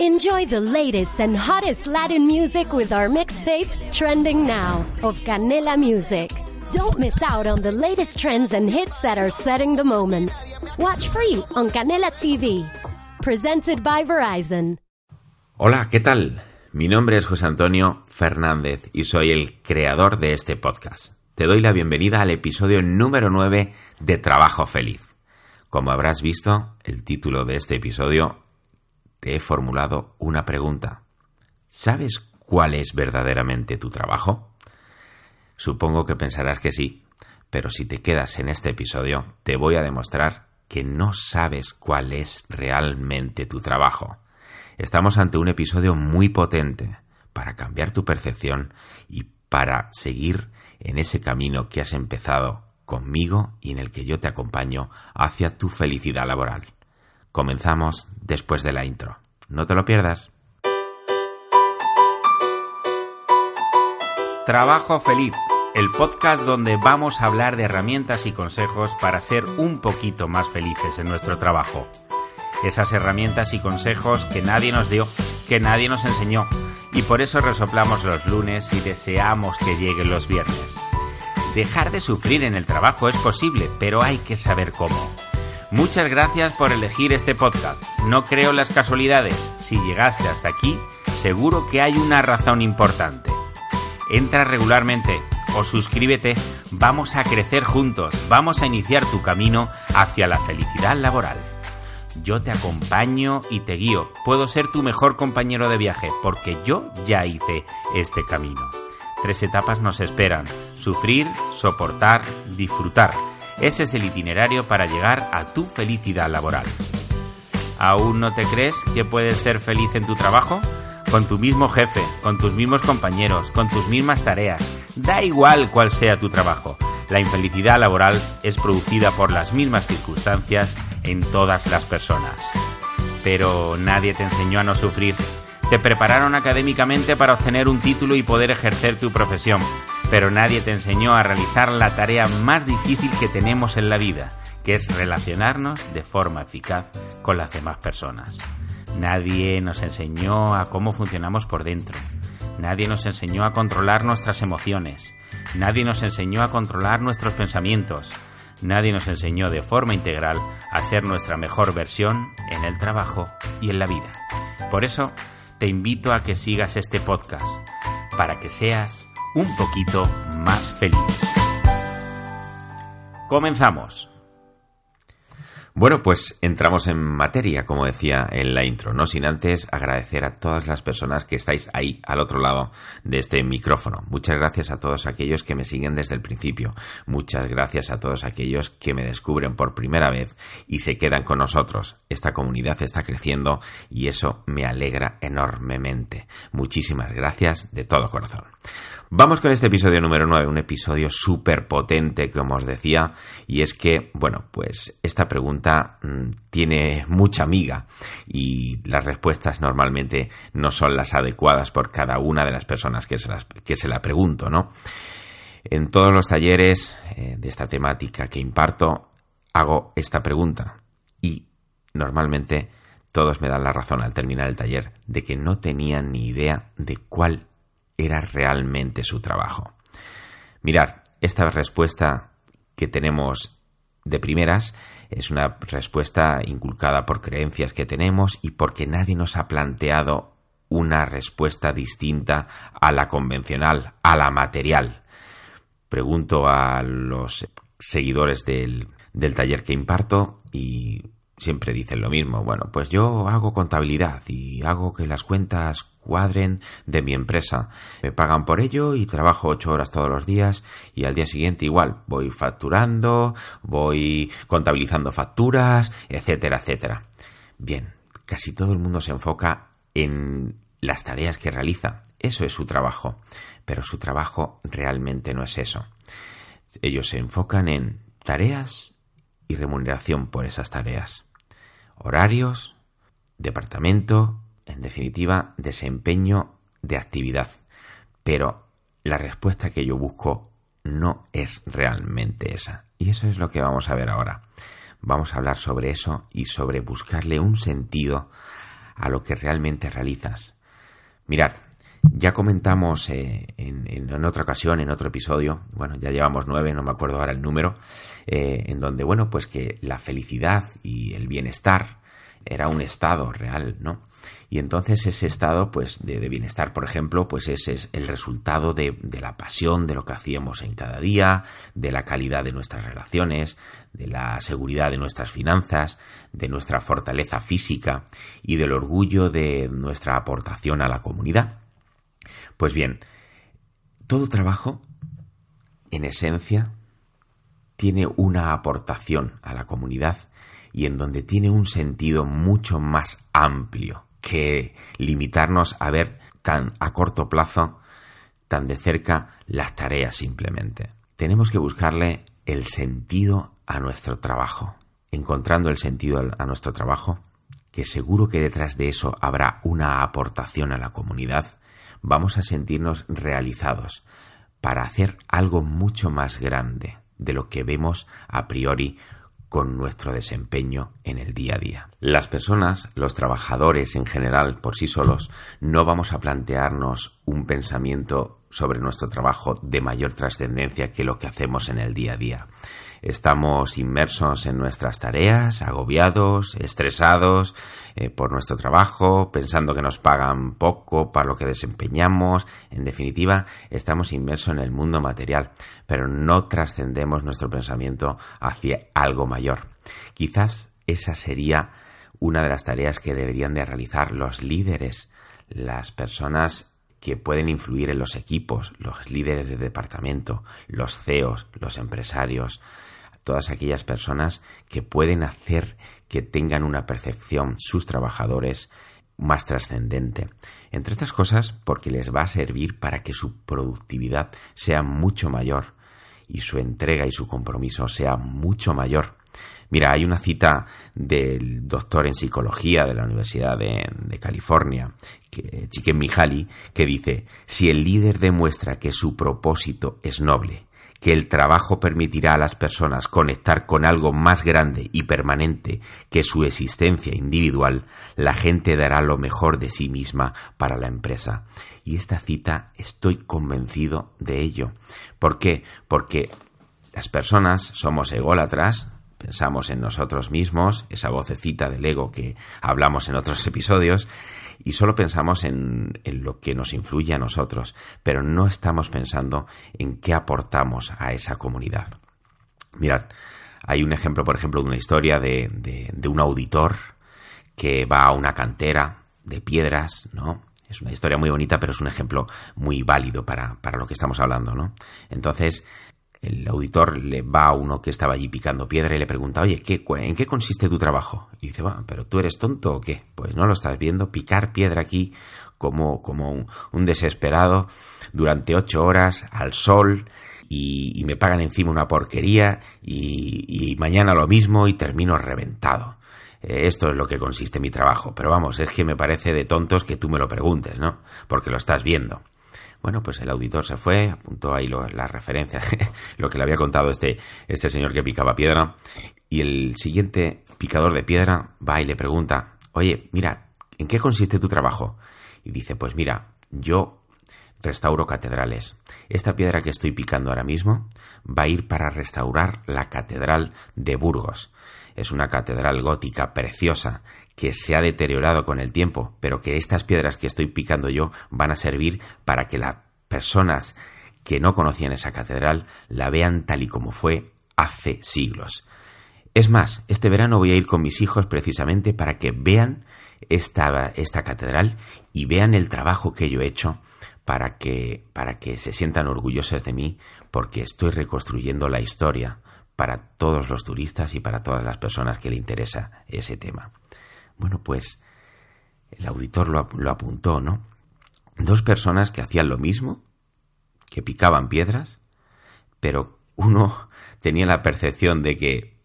Enjoy the latest and hottest Latin music with our mixtape, Trending Now, of Canela Music. Don't miss out on the latest trends and hits that are setting the moment. Watch free on Canela TV. Presented by Verizon. Hola, ¿qué tal? Mi nombre es José Antonio Fernández y soy el creador de este podcast. Te doy la bienvenida al episodio número 9 de Trabajo Feliz. Como habrás visto, el título de este episodio te he formulado una pregunta. ¿Sabes cuál es verdaderamente tu trabajo? Supongo que pensarás que sí, pero si te quedas en este episodio, te voy a demostrar que no sabes cuál es realmente tu trabajo. Estamos ante un episodio muy potente para cambiar tu percepción y para seguir en ese camino que has empezado conmigo y en el que yo te acompaño hacia tu felicidad laboral. Comenzamos después de la intro. No te lo pierdas. Trabajo Feliz, el podcast donde vamos a hablar de herramientas y consejos para ser un poquito más felices en nuestro trabajo. Esas herramientas y consejos que nadie nos dio, que nadie nos enseñó, y por eso resoplamos los lunes y deseamos que lleguen los viernes. Dejar de sufrir en el trabajo es posible, pero hay que saber cómo. Muchas gracias por elegir este podcast. No creo las casualidades. Si llegaste hasta aquí, seguro que hay una razón importante. Entra regularmente o suscríbete. Vamos a crecer juntos. Vamos a iniciar tu camino hacia la felicidad laboral. Yo te acompaño y te guío. Puedo ser tu mejor compañero de viaje porque yo ya hice este camino. Tres etapas nos esperan. Sufrir, soportar, disfrutar ese es el itinerario para llegar a tu felicidad laboral. ¿Aún no te crees que puedes ser feliz en tu trabajo? Con tu mismo jefe, con tus mismos compañeros, con tus mismas tareas. Da igual cuál sea tu trabajo. La infelicidad laboral es producida por las mismas circunstancias en todas las personas. Pero nadie te enseñó a no sufrir. Te prepararon académicamente para obtener un título y poder ejercer tu profesión pero nadie te enseñó a realizar la tarea más difícil que tenemos en la vida, que es relacionarnos de forma eficaz con las demás personas. Nadie nos enseñó a cómo funcionamos por dentro. Nadie nos enseñó a controlar nuestras emociones. Nadie nos enseñó a controlar nuestros pensamientos. Nadie nos enseñó de forma integral a ser nuestra mejor versión en el trabajo y en la vida. Por eso, te invito a que sigas este podcast, para que seas un poquito más feliz. Comenzamos. Bueno, pues entramos en materia, como decía en la intro, no sin antes agradecer a todas las personas que estáis ahí al otro lado de este micrófono. Muchas gracias a todos aquellos que me siguen desde el principio. Muchas gracias a todos aquellos que me descubren por primera vez y se quedan con nosotros. Esta comunidad está creciendo y eso me alegra enormemente. Muchísimas gracias de todo corazón. Vamos con este episodio número 9, un episodio súper potente, como os decía, y es que, bueno, pues esta pregunta mm, tiene mucha amiga y las respuestas normalmente no son las adecuadas por cada una de las personas que se, que se la pregunto, ¿no? En todos los talleres eh, de esta temática que imparto, hago esta pregunta y normalmente todos me dan la razón al terminar el taller de que no tenían ni idea de cuál era realmente su trabajo. Mirad, esta respuesta que tenemos de primeras es una respuesta inculcada por creencias que tenemos y porque nadie nos ha planteado una respuesta distinta a la convencional, a la material. Pregunto a los seguidores del, del taller que imparto y siempre dicen lo mismo. Bueno, pues yo hago contabilidad y hago que las cuentas cuadren de mi empresa. Me pagan por ello y trabajo ocho horas todos los días y al día siguiente igual voy facturando, voy contabilizando facturas, etcétera, etcétera. Bien, casi todo el mundo se enfoca en las tareas que realiza. Eso es su trabajo. Pero su trabajo realmente no es eso. Ellos se enfocan en tareas y remuneración por esas tareas horarios, departamento, en definitiva, desempeño de actividad. Pero la respuesta que yo busco no es realmente esa. Y eso es lo que vamos a ver ahora. Vamos a hablar sobre eso y sobre buscarle un sentido a lo que realmente realizas. Mirad, ya comentamos eh, en, otra ocasión, en otro episodio, bueno, ya llevamos nueve, no me acuerdo ahora el número, eh, en donde, bueno, pues que la felicidad y el bienestar era un estado real, ¿no? Y entonces ese estado, pues, de, bienestar, por ejemplo, pues ese es el resultado de, de, la pasión de lo que hacíamos en cada día, de la calidad de nuestras relaciones, de la seguridad de nuestras finanzas, de nuestra fortaleza física y del orgullo de nuestra aportación a la comunidad. Pues bien, todo trabajo, en esencia, tiene una aportación a la comunidad y en donde tiene un sentido mucho más amplio que limitarnos a ver tan a corto plazo, tan de cerca, las tareas simplemente. Tenemos que buscarle el sentido a nuestro trabajo. Encontrando el sentido a nuestro trabajo, que seguro que detrás de eso habrá una aportación a la comunidad, vamos a sentirnos realizados para hacer algo mucho más grande de lo que vemos a priori con nuestro desempeño en el día a día. Las personas, los trabajadores en general por sí solos, no vamos a plantearnos un pensamiento sobre nuestro trabajo de mayor trascendencia que lo que hacemos en el día a día. Estamos inmersos en nuestras tareas, agobiados, estresados eh, por nuestro trabajo, pensando que nos pagan poco para lo que desempeñamos. En definitiva, estamos inmersos en el mundo material, pero no trascendemos nuestro pensamiento hacia algo mayor. Quizás esa sería una de las tareas que deberían de realizar los líderes, las personas que pueden influir en los equipos, los líderes de departamento, los CEOs, los empresarios, todas aquellas personas que pueden hacer que tengan una percepción sus trabajadores más trascendente. Entre otras cosas porque les va a servir para que su productividad sea mucho mayor y su entrega y su compromiso sea mucho mayor. Mira, hay una cita del doctor en psicología de la Universidad de, California, que, Mihaly, que dice, si el líder demuestra que su propósito es noble, que el trabajo permitirá a las personas conectar con algo más grande y permanente que su existencia individual, la gente dará lo mejor de sí misma para la empresa. Y esta cita estoy convencido de ello. ¿Por qué? Porque las personas somos ególatras, pensamos en nosotros mismos, esa vocecita del ego que hablamos en otros episodios, y solo pensamos en, lo que nos influye a nosotros, pero no estamos pensando en qué aportamos a esa comunidad. Mirad, hay un ejemplo, por ejemplo, de una historia de, de, un auditor que va a una cantera de piedras, ¿no? Es una historia muy bonita, pero es un ejemplo muy válido para, para lo que estamos hablando, ¿no? Entonces, el auditor le va a uno que estaba allí picando piedra y le pregunta, oye, ¿qué, ¿en qué consiste tu trabajo? Y dice, bueno, pero tú eres tonto o qué? Pues no lo estás viendo, picar piedra aquí como, como un, desesperado durante ocho horas al sol y, me pagan encima una porquería y, y, mañana lo mismo y termino reventado. Eh, esto es lo que consiste mi trabajo, pero vamos, es que me parece de tontos que tú me lo preguntes, ¿no? Porque lo estás viendo. Bueno, pues el auditor se fue, apuntó ahí las referencias, lo que le había contado este, este señor que picaba piedra, y el siguiente picador de piedra va y le pregunta, oye, mira, ¿en qué consiste tu trabajo? Y dice, pues mira, yo restauro catedrales. Esta piedra que estoy picando ahora mismo va a ir para restaurar la catedral de Burgos. Es una catedral gótica preciosa que se ha deteriorado con el tiempo, pero que estas piedras que estoy picando yo van a servir para que las personas que no conocían esa catedral la vean tal y como fue hace siglos. Es más, este verano voy a ir con mis hijos precisamente para que vean esta, esta catedral y vean el trabajo que yo he hecho para que, para que se sientan orgullosos de mí porque estoy reconstruyendo la historia para todos los turistas y para todas las personas que le interesa ese tema. Bueno, pues el auditor lo, lo apuntó, ¿no? Dos personas que hacían lo mismo, que picaban piedras, pero uno tenía la percepción de que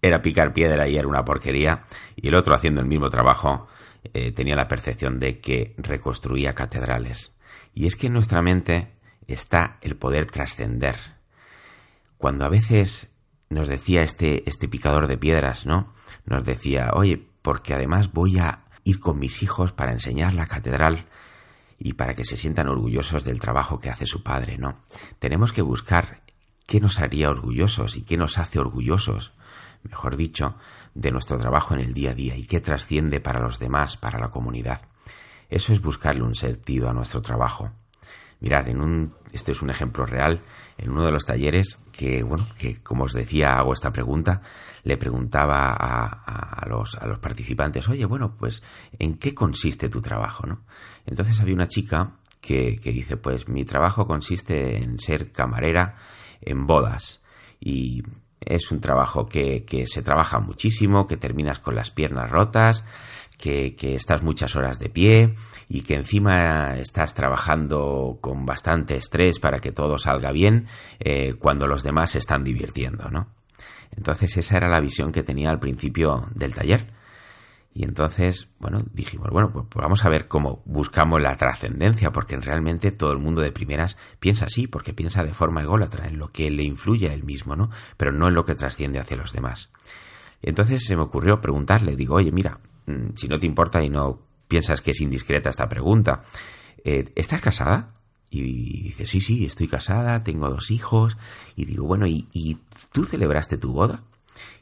era picar piedra y era una porquería, y el otro haciendo el mismo trabajo eh, tenía la percepción de que reconstruía catedrales. Y es que en nuestra mente está el poder trascender. Cuando a veces nos decía este, este picador de piedras, ¿no? Nos decía, oye, porque además voy a ir con mis hijos para enseñar la catedral y para que se sientan orgullosos del trabajo que hace su padre, ¿no? Tenemos que buscar qué nos haría orgullosos y qué nos hace orgullosos, mejor dicho, de nuestro trabajo en el día a día y qué trasciende para los demás, para la comunidad. Eso es buscarle un sentido a nuestro trabajo. Mirar, en un, este es un ejemplo real, en uno de los talleres que, bueno, que como os decía, hago esta pregunta, le preguntaba a, los, a los participantes, oye, bueno, pues, ¿en qué consiste tu trabajo? ¿no? Entonces había una chica que, que dice, pues mi trabajo consiste en ser camarera en bodas y es un trabajo que, se trabaja muchísimo, que terminas con las piernas rotas, que, que, estás muchas horas de pie y que encima estás trabajando con bastante estrés para que todo salga bien eh, cuando los demás se están divirtiendo, ¿no? Entonces esa era la visión que tenía al principio del taller. Y entonces, bueno, dijimos, bueno, pues, pues vamos a ver cómo buscamos la trascendencia, porque realmente todo el mundo de primeras piensa así, porque piensa de forma ególatra, en lo que le influye a él mismo, ¿no? Pero no en lo que trasciende hacia los demás. Entonces se me ocurrió preguntarle, digo, oye, mira, mm, si no te importa y no piensas que es indiscreta esta pregunta, eh, ¿estás casada? Y dice, sí, sí, estoy casada, tengo dos hijos. Y digo, bueno, ¿y, ¿y, tú celebraste tu boda?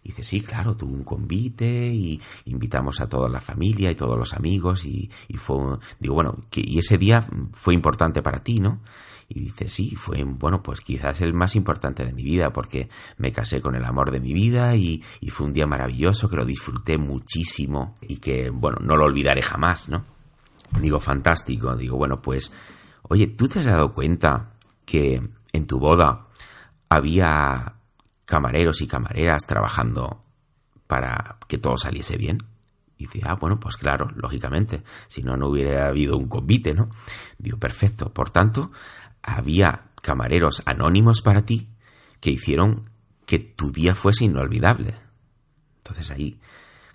Y dice, sí, claro, tuve un convite y invitamos a toda la familia y todos los amigos y, y fue, digo, bueno, y ese día fue importante para ti, ¿no? Y dice, sí, fue, bueno, pues quizás el más importante de mi vida porque me casé con el amor de mi vida y, y fue un día maravilloso que lo disfruté muchísimo y que, bueno, no lo olvidaré jamás, ¿no? Digo, fantástico, digo, bueno, pues, oye, ¿tú te has dado cuenta que en tu boda había camareros y camareras trabajando para que todo saliese bien? Y dice, ah, bueno, pues claro, lógicamente, si no, no hubiera habido un convite, ¿no? Digo, perfecto. Por tanto, había camareros anónimos para ti que hicieron que tu día fuese inolvidable. Entonces ahí,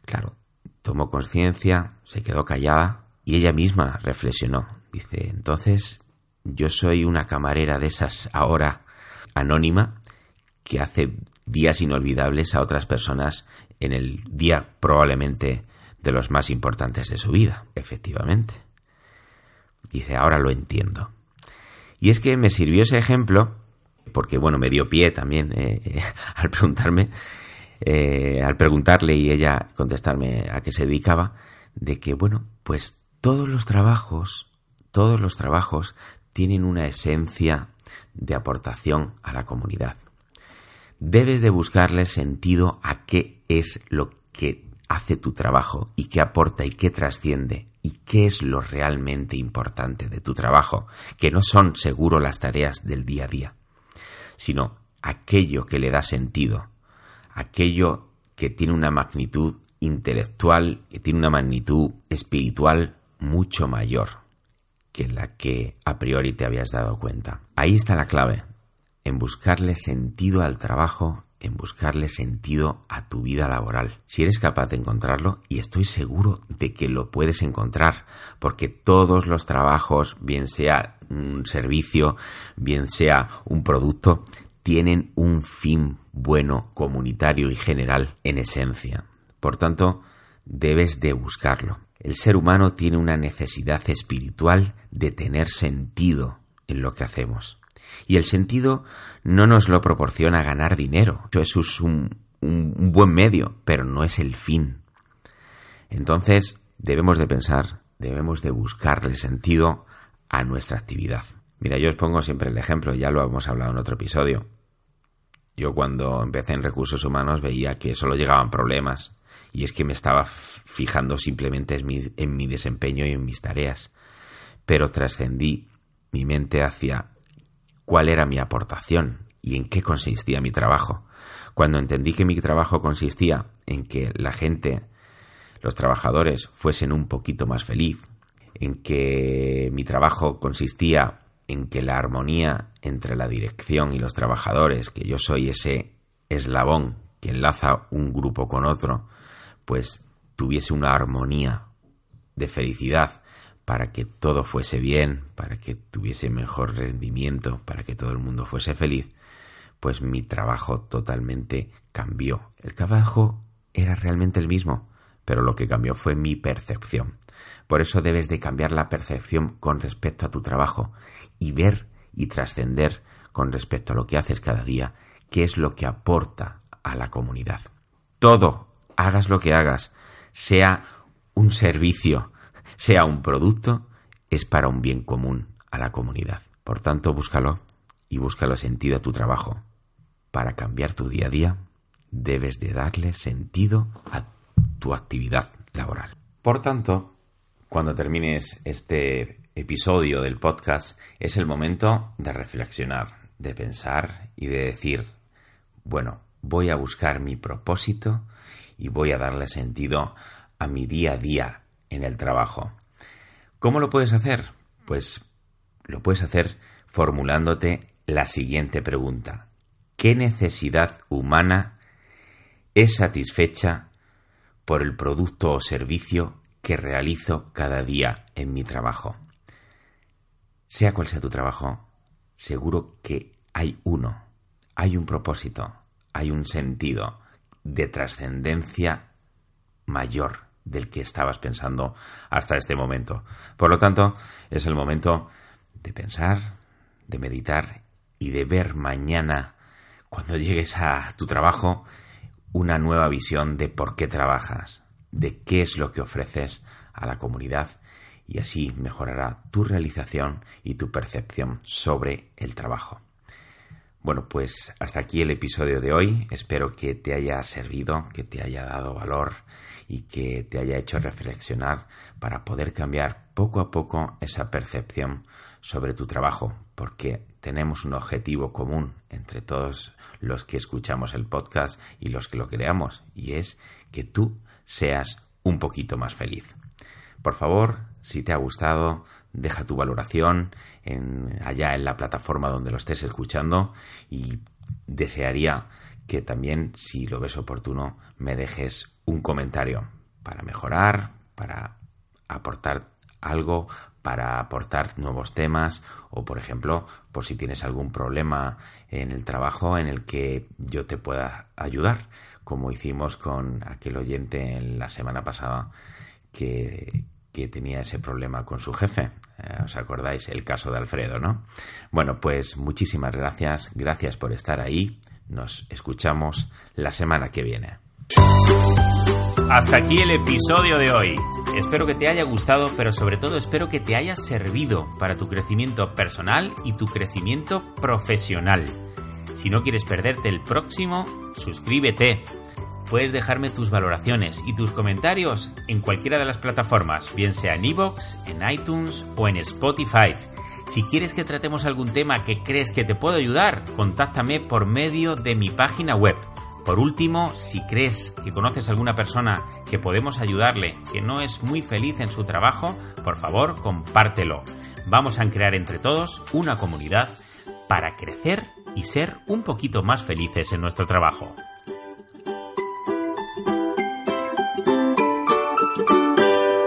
claro, tomó conciencia, se quedó callada y ella misma reflexionó. Dice, entonces yo soy una camarera de esas ahora anónima que hace días inolvidables a otras personas en el día probablemente de los más importantes de su vida, efectivamente. Dice, ahora lo entiendo. Y es que me sirvió ese ejemplo, porque bueno, me dio pie también eh, eh, al preguntarme, eh, al preguntarle y ella contestarme a qué se dedicaba, de que bueno, pues todos los trabajos, todos los trabajos tienen una esencia de aportación a la comunidad. Debes de buscarle sentido a qué es lo que hace tu trabajo y qué aporta y qué trasciende y qué es lo realmente importante de tu trabajo, que no son seguro las tareas del día a día, sino aquello que le da sentido, aquello que tiene una magnitud intelectual, que tiene una magnitud espiritual mucho mayor que la que a priori te habías dado cuenta. Ahí está la clave, en buscarle sentido al trabajo en buscarle sentido a tu vida laboral. Si eres capaz de encontrarlo, y estoy seguro de que lo puedes encontrar, porque todos los trabajos, bien sea un servicio, bien sea un producto, tienen un fin bueno, comunitario y general en esencia. Por tanto, debes de buscarlo. El ser humano tiene una necesidad espiritual de tener sentido en lo que hacemos. Y el sentido no nos lo proporciona ganar dinero. Eso es un, un buen medio, pero no es el fin. Entonces debemos de pensar, debemos de buscarle sentido a nuestra actividad. Mira, yo os pongo siempre el ejemplo, ya lo hemos hablado en otro episodio. Yo cuando empecé en recursos humanos veía que solo llegaban problemas y es que me estaba fijando simplemente en mi, en mi desempeño y en mis tareas. Pero trascendí mi mente hacia cuál era mi aportación y en qué consistía mi trabajo. Cuando entendí que mi trabajo consistía en que la gente, los trabajadores, fuesen un poquito más feliz, en que mi trabajo consistía en que la armonía entre la dirección y los trabajadores, que yo soy ese eslabón que enlaza un grupo con otro, pues tuviese una armonía de felicidad para que todo fuese bien, para que tuviese mejor rendimiento, para que todo el mundo fuese feliz, pues mi trabajo totalmente cambió. El trabajo era realmente el mismo, pero lo que cambió fue mi percepción. Por eso debes de cambiar la percepción con respecto a tu trabajo y ver y trascender con respecto a lo que haces cada día, qué es lo que aporta a la comunidad. Todo, hagas lo que hagas, sea un servicio, sea un producto, es para un bien común a la comunidad. Por tanto, búscalo y búscalo sentido a tu trabajo. Para cambiar tu día a día, debes de darle sentido a tu actividad laboral. Por tanto, cuando termines este episodio del podcast, es el momento de reflexionar, de pensar y de decir, bueno, voy a buscar mi propósito y voy a darle sentido a mi día a día en el trabajo. ¿Cómo lo puedes hacer? Pues lo puedes hacer formulándote la siguiente pregunta. ¿Qué necesidad humana es satisfecha por el producto o servicio que realizo cada día en mi trabajo? Sea cual sea tu trabajo, seguro que hay uno, hay un propósito, hay un sentido de trascendencia mayor del que estabas pensando hasta este momento. Por lo tanto, es el momento de pensar, de meditar y de ver mañana, cuando llegues a tu trabajo, una nueva visión de por qué trabajas, de qué es lo que ofreces a la comunidad y así mejorará tu realización y tu percepción sobre el trabajo. Bueno, pues hasta aquí el episodio de hoy. Espero que te haya servido, que te haya dado valor y que te haya hecho reflexionar para poder cambiar poco a poco esa percepción sobre tu trabajo, porque tenemos un objetivo común entre todos los que escuchamos el podcast y los que lo creamos, y es que tú seas un poquito más feliz. Por favor, si te ha gustado, deja tu valoración allá en la plataforma donde lo estés escuchando y desearía que también, si lo ves oportuno, me dejes un comentario para mejorar, para aportar algo, para aportar nuevos temas o, por ejemplo, por si tienes algún problema en el trabajo en el que yo te pueda ayudar, como hicimos con aquel oyente en la semana pasada que, que tenía ese problema con su jefe. Eh, ¿Os acordáis el caso de Alfredo, no? Bueno, pues muchísimas gracias, gracias por estar ahí. Nos escuchamos la semana que viene. Hasta aquí el episodio de hoy. Espero que te haya gustado, pero sobre todo espero que te haya servido para tu crecimiento personal y tu crecimiento profesional. Si no quieres perderte el próximo, suscríbete puedes dejarme tus valoraciones y tus comentarios en cualquiera de las plataformas, bien sea en iVoox, en iTunes o en Spotify. Si quieres que tratemos algún tema que crees que te puedo ayudar, contáctame por medio de mi página web. Por último, si crees que conoces a alguna persona que podemos ayudarle, que no es muy feliz en su trabajo, por favor, compártelo. Vamos a crear entre todos una comunidad para crecer y ser un poquito más felices en nuestro trabajo.